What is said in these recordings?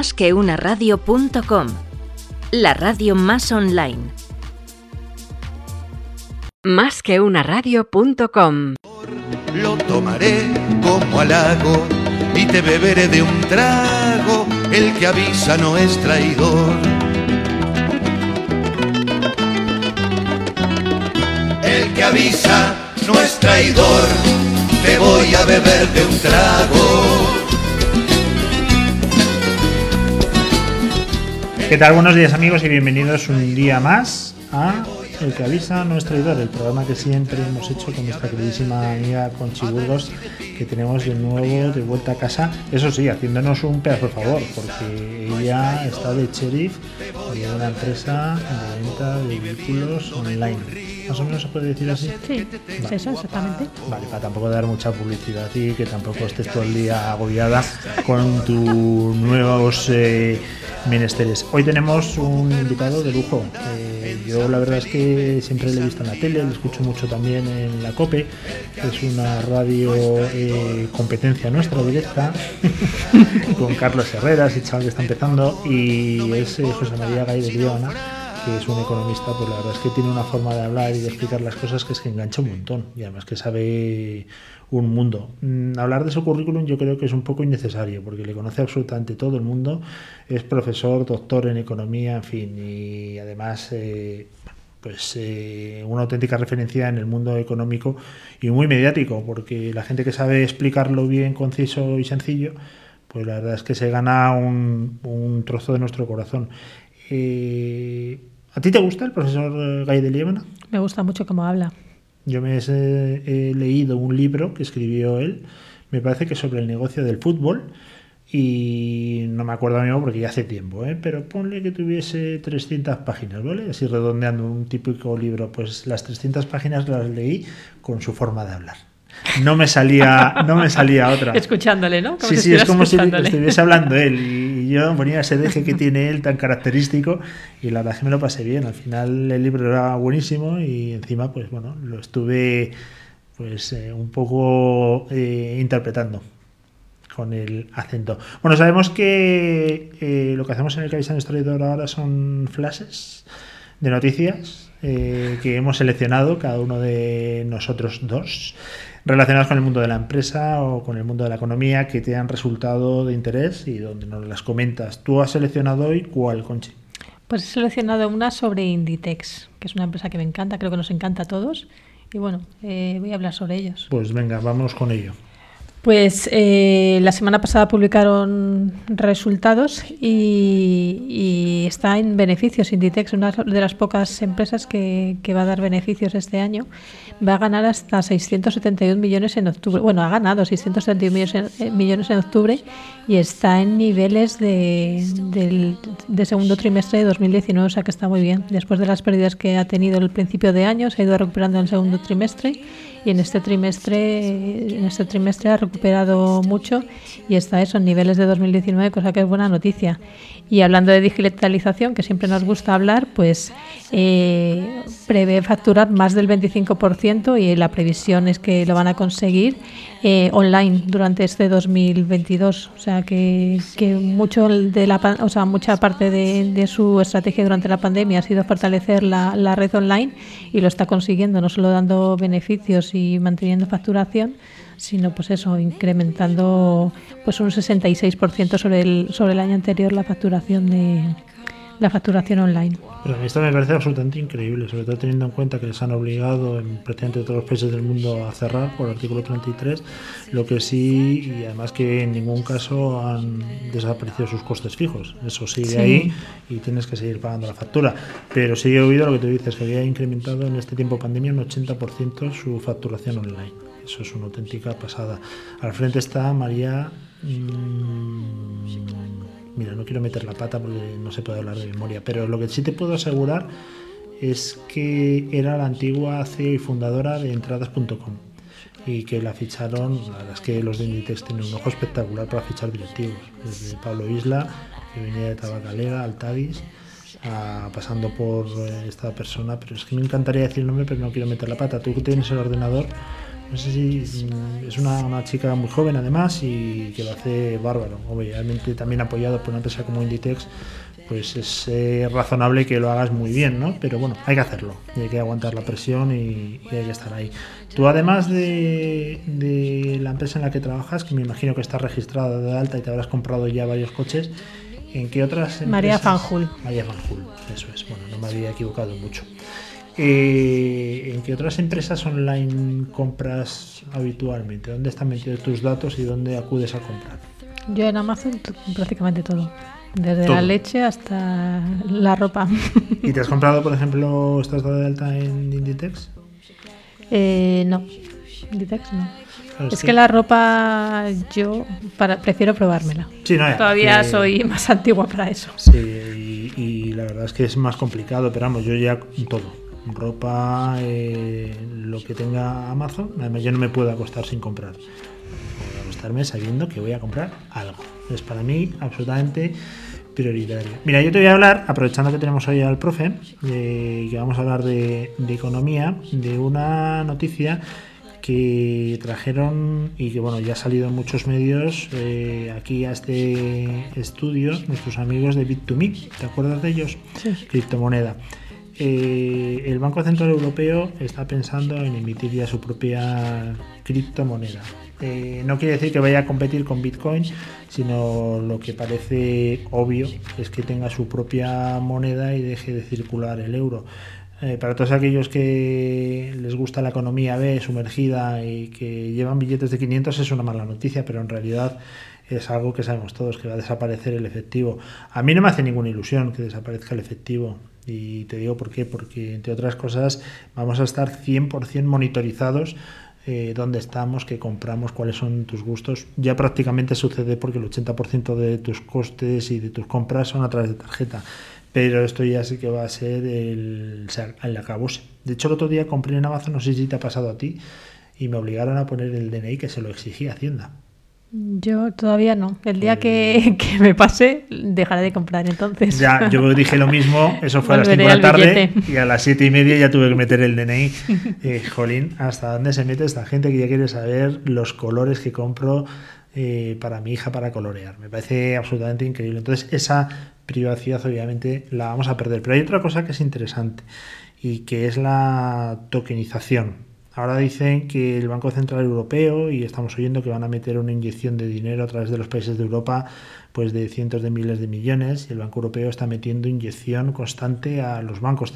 Más que una radio.com, la radio más online. Más que una radio.com. Lo tomaré como halago y te beberé de un trago. El que avisa no es traidor. El que avisa no es traidor. Te voy a beber de un trago. ¿Qué tal? Buenos días amigos y bienvenidos un día más a El que avisa no es traidor, el programa que siempre hemos hecho con nuestra queridísima amiga Conchi Burgos, que tenemos de nuevo de vuelta a casa, eso sí, haciéndonos un pedazo de favor, porque ella está de sheriff de una empresa de venta de vehículos online. ¿Más o menos se puede decir así? Sí, Vale. eso exactamente. Vale, para tampoco dar mucha publicidad y que tampoco estés todo el día agobiada con tus nuevos eh, menesteres. Hoy tenemos un invitado de lujo. Eh, yo la verdad es que siempre le he visto en la tele, le escucho mucho también en la COPE. Es una radio eh, competencia nuestra directa con Carlos Herrera, ese chaval que está empezando, y es José María Gay de Liona que es un economista, pues la verdad es que tiene una forma de hablar y de explicar las cosas que es que engancha un montón y además que sabe un mundo. Mm, hablar de su currículum yo creo que es un poco innecesario porque le conoce absolutamente todo el mundo, es profesor, doctor en economía, en fin, y además eh, pues eh, una auténtica referencia en el mundo económico y muy mediático porque la gente que sabe explicarlo bien, conciso y sencillo, pues la verdad es que se gana un, un trozo de nuestro corazón. Eh, ¿A ti te gusta el profesor Gay de Liébana? Me gusta mucho cómo habla. Yo me he, he leído un libro que escribió él, me parece que sobre el negocio del fútbol, y no me acuerdo mismo porque ya hace tiempo, ¿eh? pero ponle que tuviese 300 páginas, ¿vale? Así redondeando un típico libro, pues las 300 páginas las leí con su forma de hablar. No me salía, no me salía otra. Escuchándole, ¿no? Como sí, si sí, es como si estuviese hablando él y yo ponía ese deje que tiene él tan característico y la verdad es que me lo pasé bien. Al final el libro era buenísimo y encima, pues bueno, lo estuve pues eh, un poco eh, interpretando con el acento. Bueno, sabemos que eh, lo que hacemos en el Cabeza Traidor ahora son flashes de noticias que hemos seleccionado cada uno de nosotros dos relacionadas con el mundo de la empresa o con el mundo de la economía que te han resultado de interés y donde nos las comentas. Tú has seleccionado hoy cuál, Conchi. Pues he seleccionado una sobre Inditex, que es una empresa que me encanta, creo que nos encanta a todos. Y bueno, eh, voy a hablar sobre ellos. Pues venga, vamos con ello. Pues eh, la semana pasada publicaron resultados y, está en beneficios. Inditex, una de las pocas empresas que, que va a dar beneficios este año, va a ganar hasta 671 millones en octubre. Bueno, ha ganado 671 millones en, eh, millones en octubre y está en niveles de, del de segundo trimestre de 2019, o sea que está muy bien. Después de las pérdidas que ha tenido el principio de año, se ha ido recuperando en el segundo trimestre y en este trimestre en este trimestre ha recuperado mucho y está eso en niveles de 2019 cosa que es buena noticia. Y hablando de digitalización que siempre nos gusta hablar pues eh, prevé facturar más del 25% y la previsión es que lo van a conseguir eh, online durante este 2022 o sea que, que mucho de la o sea mucha parte de, su estrategia durante la pandemia ha sido fortalecer la red online y lo está consiguiendo no solo dando beneficios y manteniendo facturación sino pues eso incrementando pues un 66% sobre el sobre el año anterior la facturación de la facturación online Pero a mí esto me parece absolutamente increíble, sobre todo teniendo en cuenta que les han obligado en prácticamente todos los países del mundo a cerrar por el artículo 33, lo que sí, y además que en ningún caso han desaparecido sus costes fijos. Eso sigue Sí. ahí y tienes que seguir pagando la factura. Pero sí he oído lo que tú dices, que había incrementado en este tiempo de pandemia un 80% su facturación online. Eso es una auténtica pasada. Al frente está María. mm, mira, no quiero meter la pata porque no se puede hablar de memoria, pero lo que sí te puedo asegurar es que era la antigua CEO y fundadora de entradas.com y que la ficharon, la verdad es que los de Inditex tienen un ojo espectacular para fichar directivos, desde Pablo Isla, que venía de Tabacalera, Altadis, a- pasando por eh, esta persona, pero es que me encantaría decir el nombre, pero no quiero meter la pata. Tú que tienes el ordenador, No sé si es una, una chica muy joven además y que lo hace bárbaro. Obviamente también apoyado por una empresa como Inditex, pues es eh, razonable que lo hagas muy bien, ¿no? Pero bueno, hay que hacerlo, y hay que aguantar la presión y, y hay que estar ahí. Tú además de, de, la empresa en la que trabajas, que me imagino que estás registrada de alta y te habrás comprado ya varios coches, ¿en qué otras empresas? María Fanjul. María Fanjul, eso es, bueno, no me había equivocado mucho. Eh, ¿En qué otras empresas online compras habitualmente? ¿Dónde están metidos tus datos y dónde acudes a comprar? Yo en Amazon prácticamente todo. Desde Todo. la leche hasta la ropa. ¿Y te has comprado, por ejemplo, estás dado de alta en Inditex? Eh, no, Inditex no. Claro, Es que la ropa yo para, prefiero probármela. Sí, no, Todavía que- soy más antigua para eso. Sí, y, y la verdad es que es más complicado, pero vamos, yo ya todo. Ropa, eh, lo que tenga Amazon, además yo no me puedo acostar sin comprar. A acostarme sabiendo que voy a comprar algo. Es para mí absolutamente prioritario. Mira, yo te voy a hablar, aprovechando que tenemos hoy al profe, de, que vamos a hablar de, de economía, de una noticia que trajeron y que bueno ya ha salido en muchos medios eh, aquí a este estudio nuestros amigos de Bit2Me, ¿te acuerdas de ellos? Sí. Criptomoneda. Eh, el Banco Central Europeo está pensando en emitir ya su propia criptomoneda. Eh, no quiere decir que vaya a competir con Bitcoin, sino lo que parece obvio es que tenga su propia moneda y deje de circular el euro. Eh, para todos aquellos que les gusta la economía B sumergida y que llevan billetes de 500 es una mala noticia, pero en realidad es algo que sabemos todos, que va a desaparecer el efectivo. A mí no me hace ninguna ilusión que desaparezca el efectivo. Y te digo por qué, porque entre otras cosas vamos a estar 100% monitorizados eh, dónde estamos, qué compramos, cuáles son tus gustos. Ya prácticamente sucede porque el 80% de tus costes y de tus compras son a través de tarjeta. Pero esto ya sí que va a ser el, el acabose. De hecho, el otro día compré en Amazon, no sé si te ha pasado a ti, y me obligaron a poner el DNI que se lo exigía Hacienda. Yo todavía no. El día que, que me pase, dejaré de comprar entonces. Ya, yo dije lo mismo, eso fue a las 5 de la tarde billete. y a las 7 y media ya tuve que meter el DNI. Eh, jolín, ¿hasta dónde se mete esta gente que ya quiere saber los colores que compro eh, para mi hija para colorear? Me parece absolutamente increíble. Entonces, esa privacidad obviamente la vamos a perder. Pero hay otra cosa que es interesante y que es la tokenización. Ahora dicen que el Banco Central Europeo, y estamos oyendo que van a meter una inyección de dinero a través de los países de Europa, pues de cientos de miles de millones, y el Banco Europeo está metiendo inyección constante a los bancos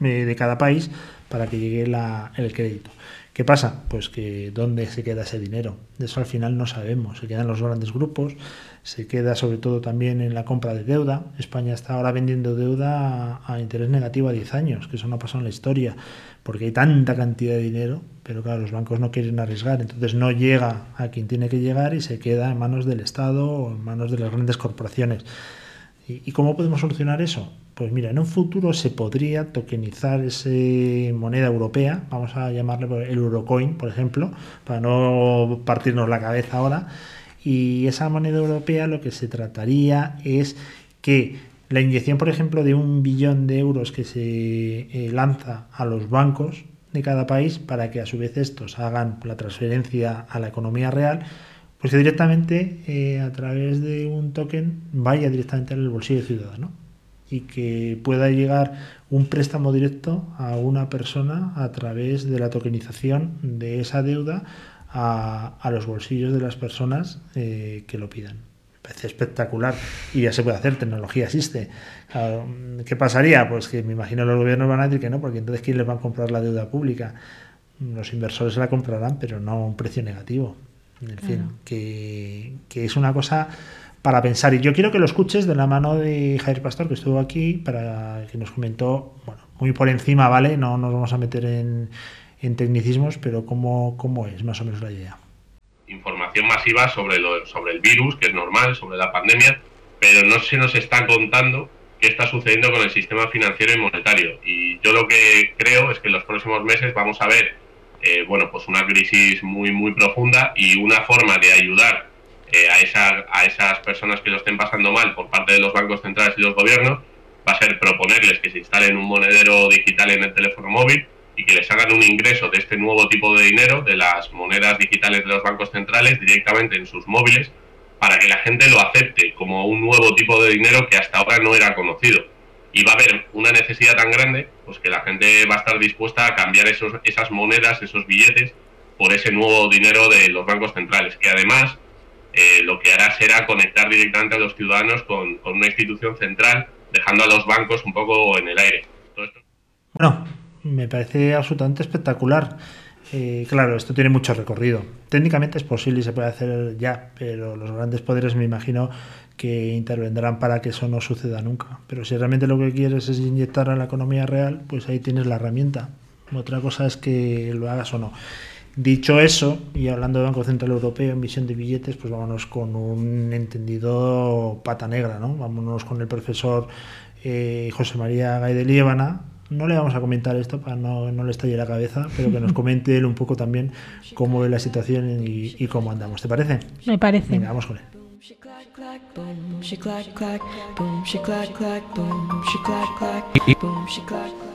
eh, de cada país para que llegue la- el crédito. ¿Qué pasa? Pues que dónde se queda ese dinero. De eso al final no sabemos. Se quedan los grandes grupos, se queda sobre todo también en la compra de deuda. España está ahora vendiendo deuda a, interés negativo a 10 años, que eso no ha pasado en la historia, porque hay tanta cantidad de dinero, pero claro, los bancos no quieren arriesgar, entonces no llega a quien tiene que llegar y se queda en manos del Estado o en manos de las grandes corporaciones. ¿Y, y cómo podemos solucionar eso? Pues mira, en un futuro se podría tokenizar esa moneda europea, vamos a llamarle el Eurocoin, por ejemplo, para no partirnos la cabeza ahora. Y esa moneda europea lo que se trataría es que la inyección, por ejemplo, de un billón de euros que se eh, lanza a los bancos de cada país para que a su vez estos hagan la transferencia a la economía real, pues que directamente eh, a través de un token vaya directamente al bolsillo ciudadano y que pueda llegar un préstamo directo a una persona a través de la tokenización de esa deuda a, a los bolsillos de las personas eh, que lo pidan. Me parece espectacular y ya se puede hacer, tecnología existe. Claro, ¿Qué pasaría? Pues que me imagino los gobiernos van a decir que no, porque entonces ¿quién les va a comprar la deuda pública? Los inversores se la comprarán, pero no a un precio negativo. En fin, que, que es una cosa para pensar. Y yo quiero que lo escuches de la mano de Javier Pastor, que estuvo aquí, para que nos comentó, bueno, muy por encima, ¿vale? No nos vamos a meter en, en tecnicismos, pero cómo, cómo es más o menos la idea. información masiva sobre, lo, sobre el virus, que es normal, sobre la pandemia, pero no se nos está contando qué está sucediendo con el sistema financiero y monetario. Y yo lo que creo es que en los próximos meses vamos a ver eh, bueno, pues una crisis muy, muy profunda y una forma de ayudar eh, a, esa, a esas personas que lo estén pasando mal por parte de los bancos centrales y los gobiernos va a ser proponerles que se instalen un monedero digital en el teléfono móvil y que les hagan un ingreso de este nuevo tipo de dinero, de las monedas digitales de los bancos centrales, directamente en sus móviles, para que la gente lo acepte como un nuevo tipo de dinero que hasta ahora no era conocido. Y va a haber una necesidad tan grande, pues que la gente va a estar dispuesta a cambiar esos, esas monedas, esos billetes, por ese nuevo dinero de los bancos centrales, que además eh, lo que hará será conectar directamente a los ciudadanos con, una institución central, dejando a los bancos un poco en el aire. Bueno, me parece absolutamente espectacular. Eh, claro, esto tiene mucho recorrido. Técnicamente es posible y se puede hacer ya, pero los grandes poderes me imagino que intervendrán para que eso no suceda nunca. Pero si realmente lo que quieres es inyectar a la economía real, pues ahí tienes la herramienta. Otra cosa es que lo hagas o no. Dicho eso, y hablando de Banco Central Europeo, emisión de billetes, pues vámonos con un entendido pata negra, ¿no? Vámonos con el profesor eh, José María Gay de Liébana, no le vamos a comentar esto para no, no le estalle la cabeza, pero que nos comente él un poco también cómo ve la situación y, y cómo andamos. ¿Te parece? Me parece. Venga, vamos con él.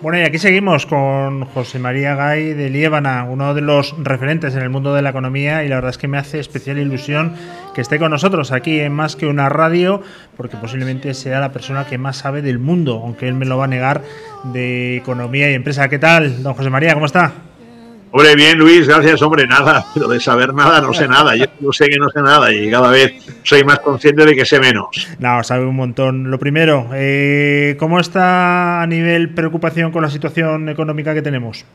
Bueno, y aquí seguimos con José María Gay de Liébana, uno de los referentes en el mundo de la economía, y la verdad es que me hace especial ilusión que esté con nosotros aquí en Más que una radio, porque posiblemente sea la persona que más sabe del mundo, aunque él me lo va a negar, de economía y empresa. ¿Qué tal, don José María? ¿Cómo está? Hombre, bien, Luis, gracias, hombre, nada, pero de saber nada no sé nada. Yo no sé que no sé nada y cada vez soy más consciente de que sé menos. No, sabe un montón. Lo primero, eh, ¿cómo está a nivel preocupación con la situación económica que tenemos?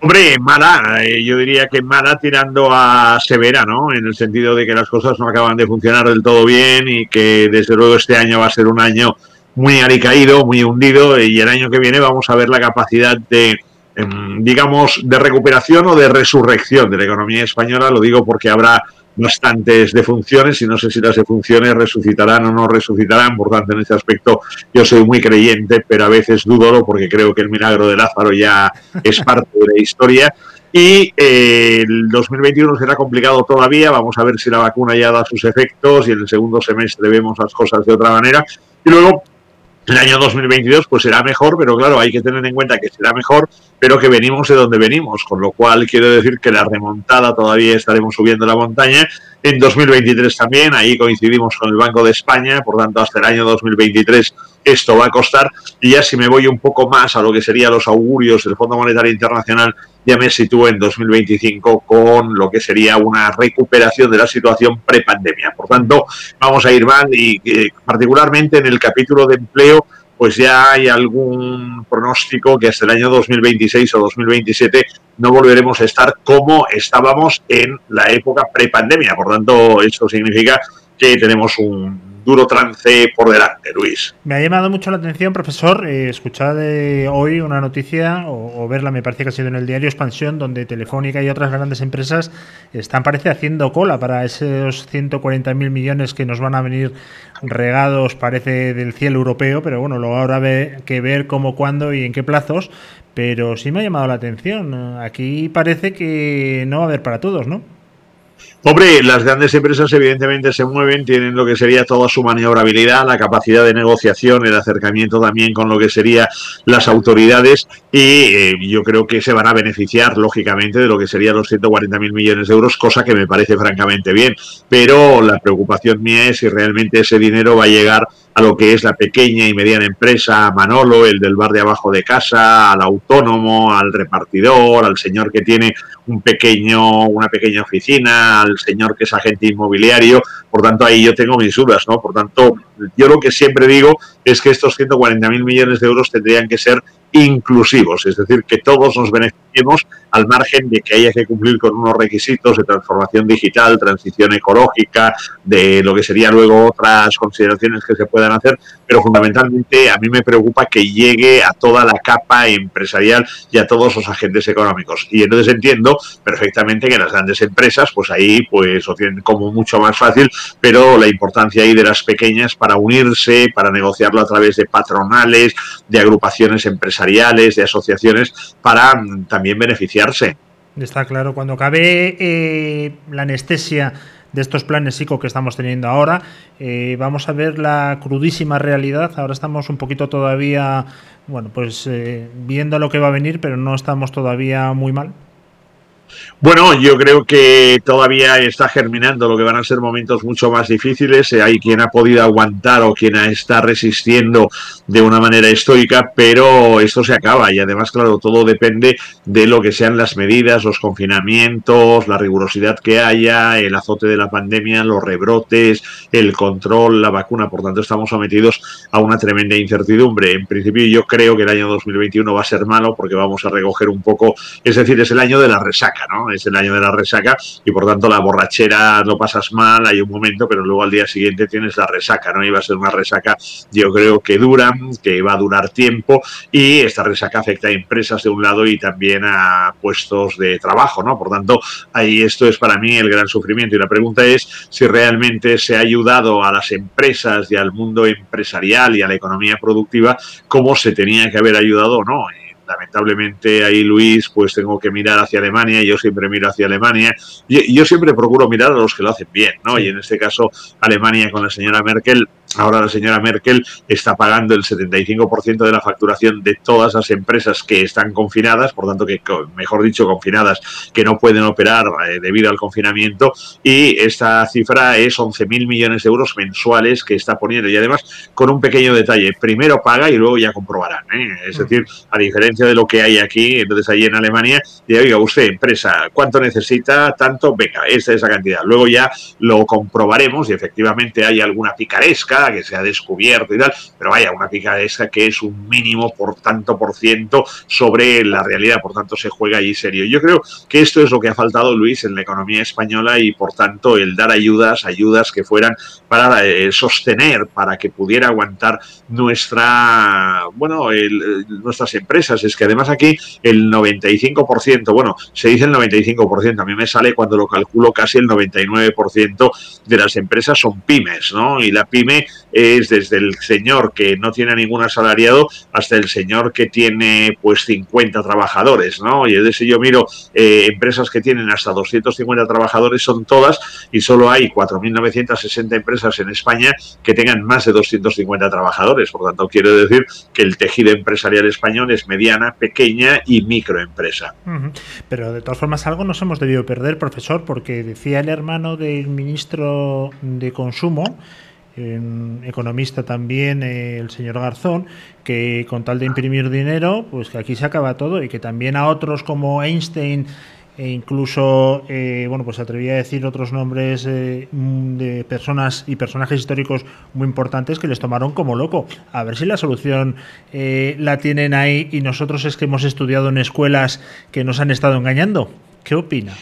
Hombre, mala, eh, yo diría que mala tirando a severa, ¿no? En el sentido de que las cosas no acaban de funcionar del todo bien y que desde luego este año va a ser un año muy alicaído, muy hundido y el año que viene vamos a ver la capacidad de digamos, de recuperación o de resurrección de la economía española. Lo digo porque habrá bastantes defunciones y no sé si las defunciones resucitarán o no resucitarán. Por tanto, en este aspecto yo soy muy creyente, pero a veces dudo porque creo que el milagro de Lázaro ya es parte de la historia. Y eh, el 2021 será complicado todavía. Vamos a ver si la vacuna ya da sus efectos y en el segundo semestre vemos las cosas de otra manera. Y luego el año 2022 pues será mejor, pero claro, hay que tener en cuenta que será mejor, pero que venimos de donde venimos, con lo cual quiero decir que la remontada todavía estaremos subiendo la montaña. En 2023 también, ahí coincidimos con el Banco de España, por tanto hasta el año 2023 esto va a costar. Y ya si me voy un poco más a lo que serían los augurios del Fondo Monetario Internacional, ya me sitúo en 2025 con lo que sería una recuperación de la situación prepandemia. Por tanto, vamos a ir mal y eh, particularmente en el capítulo de empleo pues ya hay algún pronóstico que hasta el año 2026 o 2027 no volveremos a estar como estábamos en la época prepandemia. Por tanto, esto significa que tenemos un duro trance por delante, Luis. Me ha llamado mucho la atención, profesor, eh, escuchar de hoy una noticia o, verla, me parece que ha sido en el diario Expansión, donde Telefónica y otras grandes empresas están, parece, haciendo cola para esos 140.000 millones que nos van a venir regados, parece, del cielo europeo, pero bueno, luego habrá que ver cómo, cuándo y en qué plazos. Pero sí me ha llamado la atención. Aquí parece que no va a haber para todos, ¿no? Hombre, las grandes empresas evidentemente se mueven, tienen lo que sería toda su maniobrabilidad, la capacidad de negociación, el acercamiento también con lo que serían las autoridades y eh, yo creo que se van a beneficiar lógicamente de lo que serían los 140.000 millones de euros, cosa que me parece francamente bien. Pero la preocupación mía es si realmente ese dinero va a llegar a lo que es la pequeña y mediana empresa, a Manolo, el del bar de abajo de casa, al autónomo, al repartidor, al señor que tiene un pequeño, una pequeña oficina, al señor que es agente inmobiliario. Por tanto, ahí yo tengo mis dudas, ¿no? Por tanto, yo lo que siempre digo es que estos 140.000 millones de euros tendrían que ser inclusivos, es decir, que todos nos beneficiemos al margen de que haya que cumplir con unos requisitos de transformación digital, transición ecológica, de lo que serían luego otras consideraciones que se puedan hacer, pero fundamentalmente a mí me preocupa que llegue a toda la capa empresarial y a todos los agentes económicos. Y entonces entiendo perfectamente que las grandes empresas, pues ahí pues lo tienen como mucho más fácil, pero la importancia ahí de las pequeñas para unirse, para negociarlo a través de patronales, de agrupaciones empresariales, de asociaciones, para mm, también beneficiarse. Está claro, cuando cabe eh, la anestesia de estos planes ICO que estamos teniendo ahora. Eh, vamos a ver la crudísima realidad. Ahora estamos un poquito todavía, bueno, pues eh, viendo lo que va a venir, pero no estamos todavía muy mal. Bueno, yo creo que todavía está germinando lo que van a ser momentos mucho más difíciles. Eh, hay quien ha podido aguantar o quien está resistiendo de una manera estoica, pero esto se acaba y además, claro, todo depende de lo que sean las medidas, los confinamientos, la rigurosidad que haya, el azote de la pandemia, los rebrotes, el control, la vacuna. Por tanto, estamos sometidos a una tremenda incertidumbre. En principio, yo creo que el año 2021 va a ser malo porque vamos a recoger un poco, es decir, es el año de la resaca, ¿no? Es el año de la resaca y por tanto la borrachera lo pasas mal, hay un momento, pero luego al día siguiente tienes la resaca, ¿no? Y va a ser una resaca, yo creo que dura, que va a durar tiempo y esta resaca afecta a empresas de un lado y también a puestos de trabajo, ¿no? Por tanto, ahí esto es para mí el gran sufrimiento y la pregunta es si realmente se ha ayudado a las empresas y al mundo empresarial y a la economía productiva como se tenía que haber ayudado o no lamentablemente ahí Luis, pues tengo que mirar hacia Alemania, yo siempre miro hacia Alemania, y yo siempre procuro mirar a los que lo hacen bien, ¿no? Y en este caso Alemania con la señora Merkel Ahora la señora Merkel está pagando el 75% de la facturación de todas las empresas que están confinadas, por tanto que, mejor dicho, confinadas, que no pueden operar eh, debido al confinamiento, y esta cifra es 11.000 millones de euros mensuales que está poniendo. Y además, con un pequeño detalle, primero paga y luego ya comprobarán. ¿eh? Es decir, a diferencia de lo que hay aquí, entonces allí en Alemania, ya oiga usted, empresa, ¿cuánto necesita? Tanto, venga, esta es la cantidad. Luego ya lo comprobaremos y efectivamente hay alguna picaresca que se ha descubierto y tal, pero vaya, una picaresca que es un mínimo por tanto por ciento sobre la realidad, por tanto se juega allí serio. Yo creo que esto es lo que ha faltado, Luis, en la economía española y por tanto el dar ayudas, ayudas que fueran para eh, sostener, para que pudiera aguantar nuestra, bueno, nuestras empresas. Es que además aquí el 95%, bueno, se dice el 95%, a mí me sale cuando lo calculo casi el 99% de las empresas son pymes, ¿no? Y la pyme es desde el señor que no tiene ningún asalariado hasta el señor que tiene pues 50 trabajadores, ¿no? Y desde yo miro eh, empresas que tienen hasta 250 trabajadores, son todas y solo hay 4.960 empresas en España que tengan más de 250 trabajadores. Por tanto, quiero decir que el tejido empresarial español es mediana, pequeña y microempresa. Pero de todas formas algo nos hemos debido perder, profesor, porque decía el hermano del ministro de Consumo economista también, eh, el señor Garzón, que con tal de imprimir dinero, pues que aquí se acaba todo y que también a otros como Einstein e incluso, eh, bueno, pues atrevía a decir otros nombres eh, de personas y personajes históricos muy importantes que les tomaron como loco. A ver si la solución la tienen ahí y nosotros es que hemos estudiado en escuelas que nos han estado engañando. ¿Qué opina?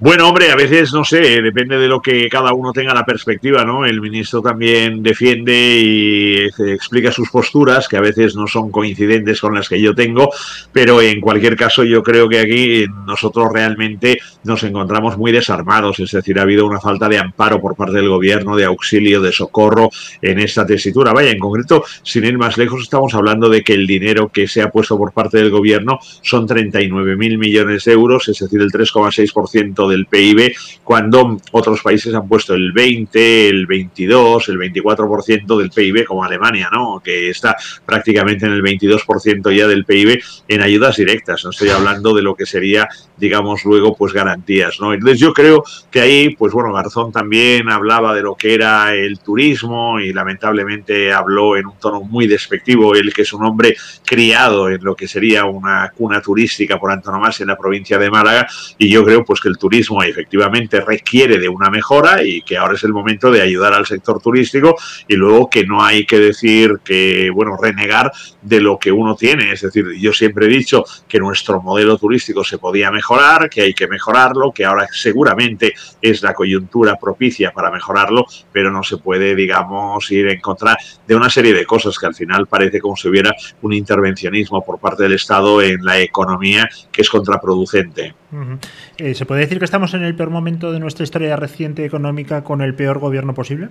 Bueno, hombre, a veces, no sé, depende de lo que cada uno tenga la perspectiva, ¿no? El ministro también defiende y eh, explica sus posturas, que a veces no son coincidentes con las que yo tengo, pero en cualquier caso yo creo que aquí nosotros realmente nos encontramos muy desarmados, es decir, ha habido una falta de amparo por parte del gobierno, de auxilio, de socorro en esta tesitura. Vaya, en concreto, sin ir más lejos, estamos hablando de que el dinero que se ha puesto por parte del gobierno son 39.000 millones de euros, es decir, el 3,6% del PIB, cuando otros países han puesto el 20, el 22, el 24% del PIB, como Alemania, ¿no? que está prácticamente en el 22% ya del PIB en ayudas directas. No estoy hablando de lo que sería, digamos, luego, pues garantías. ¿no? Entonces yo creo que ahí, pues bueno, Garzón también hablaba de lo que era el turismo y lamentablemente habló en un tono muy despectivo, él que es un hombre criado en lo que sería una cuna turística por antonomasia en la provincia de Málaga y yo creo pues que el turismo efectivamente requiere de una mejora y que ahora es el momento de ayudar al sector turístico y luego que no hay que decir que, bueno, renegar de lo que uno tiene. Es decir, yo siempre he dicho que nuestro modelo turístico se podía mejorar, que hay que mejorarlo, que ahora seguramente es la coyuntura propicia para mejorarlo, pero no se puede, digamos, ir en contra de una serie de cosas que al final parece como si hubiera un intervencionismo por parte del Estado en la economía que es contraproducente. Eh, ¿Se puede decir que estamos en el peor momento de nuestra historia reciente económica con el peor gobierno posible?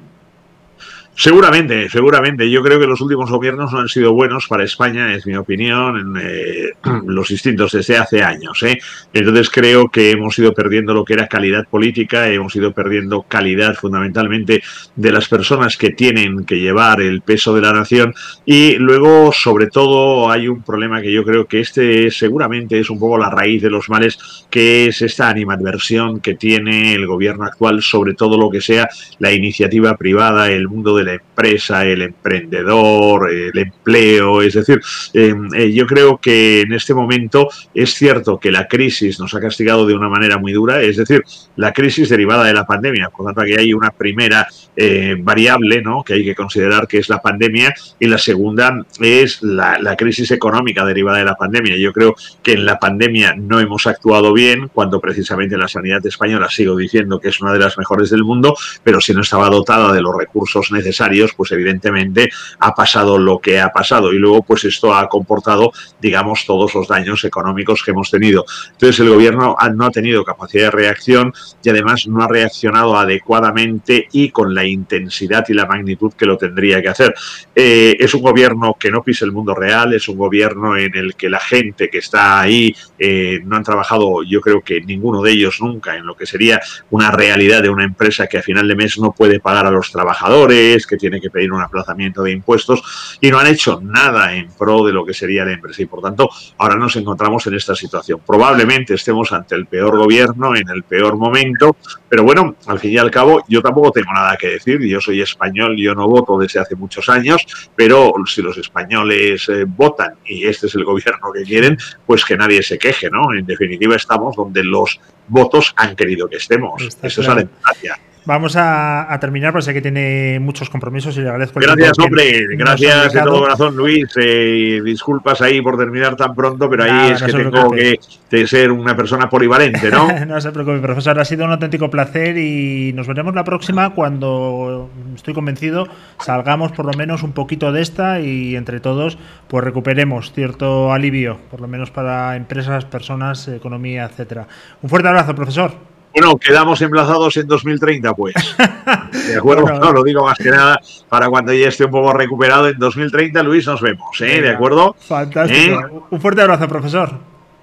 Seguramente, seguramente. Yo creo que los últimos gobiernos no han sido buenos para España, es mi opinión, en, eh, los distintos desde hace años. ¿eh? Entonces creo que hemos ido perdiendo lo que era calidad política, hemos ido perdiendo calidad fundamentalmente de las personas que tienen que llevar el peso de la nación y luego, sobre todo, hay un problema que yo creo que este seguramente es un poco la raíz de los males, que es esta animadversión que tiene el gobierno actual sobre todo lo que sea la iniciativa privada, el mundo de la empresa, el emprendedor, el empleo. Es decir, em, eh, yo creo que en este momento es cierto que la crisis nos ha castigado de una manera muy dura, es decir, la crisis derivada de la pandemia. Por tanto, aquí hay una primera eh, variable ¿no? que hay que considerar que es la pandemia y la segunda es la, la crisis económica derivada de la pandemia. Yo creo que en la pandemia no hemos actuado bien cuando precisamente la sanidad española, sigo diciendo que es una de las mejores del mundo, pero si no estaba dotada de los recursos necesarios pues evidentemente ha pasado lo que ha pasado y luego pues esto ha comportado, digamos, todos los daños económicos que hemos tenido. Entonces el gobierno no ha tenido capacidad de reacción y además no ha reaccionado adecuadamente y con la intensidad y la magnitud que lo tendría que hacer. Eh, es un gobierno que no pisa el mundo real, es un gobierno en el que la gente que está ahí eh, no han trabajado, yo creo que ninguno de ellos nunca, en lo que sería una realidad de una empresa que a final de mes no puede pagar a los trabajadores, que tiene que pedir un aplazamiento de impuestos y no han hecho nada en pro de lo que sería la empresa y por tanto ahora nos encontramos en esta situación. Probablemente estemos ante el peor gobierno en el peor momento, pero bueno, al fin y al cabo yo tampoco tengo nada que decir, yo soy español, yo no voto desde hace muchos años, pero si los españoles eh, votan y este es el gobierno que quieren, pues que nadie se queje, ¿no? En definitiva estamos donde los votos han querido que estemos. Eso es la democracia. Vamos a, terminar, pues sé que tiene muchos compromisos y le agradezco. Gracias, hombre. Gracias de todo corazón, Luis. Eh, disculpas ahí por terminar tan pronto, pero ahí es que tengo que, ser una persona polivalente, ¿no? no se preocupe, profesor. Ha sido un auténtico placer y nos veremos la próxima cuando, estoy convencido, salgamos por lo menos un poquito de esta y entre todos pues recuperemos cierto alivio, por lo menos para empresas, personas, economía, etcétera. Un fuerte abrazo, profesor. Bueno, quedamos emplazados en 2030, pues. De acuerdo, no, lo digo más que nada para cuando ya esté un poco recuperado en 2030, Luis, nos vemos, ¿eh? ¿De acuerdo? Fantástico. ¿Eh? Un fuerte abrazo, profesor.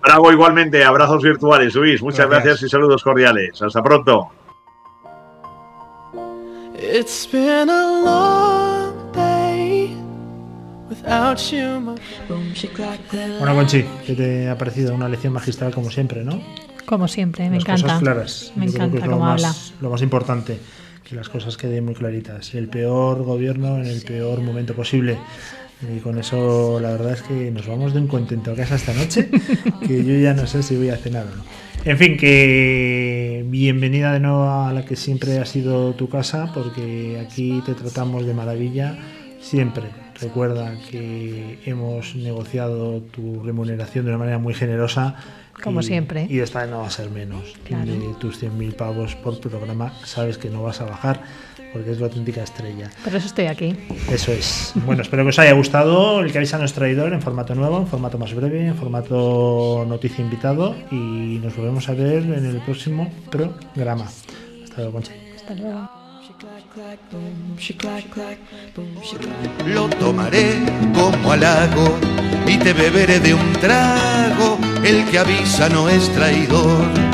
Bravo, igualmente. Abrazos virtuales, Luis. Muchas gracias, y saludos cordiales. Hasta pronto. Bueno, Conchi, ¿qué te ha parecido una lección magistral como siempre, no? Como siempre, me encanta. Cosas claras. Me encanta cómo habla. Lo más importante, que las cosas queden muy claritas. El peor gobierno en el peor momento posible. Y con eso, la verdad es que nos vamos de un contento a casa esta noche, que yo ya no sé si voy a cenar o no. En fin, que bienvenida de nuevo a la que siempre ha sido tu casa, porque aquí te tratamos de maravilla siempre. Recuerda que hemos negociado tu remuneración de una manera muy generosa como siempre. Y esta vez no va a ser menos. De tus 100.000 pavos por programa, sabes que no vas a bajar porque es la auténtica estrella. Por eso estoy aquí. Eso es. Bueno, espero que os haya gustado el que habéis a nuestro traidor en formato nuevo, en formato más breve, en formato noticia invitado y nos volvemos a ver en el próximo programa. Hasta luego, Concha. Hasta luego. Lo tomaré como halago y te beberé de un trago. El que avisa no es traidor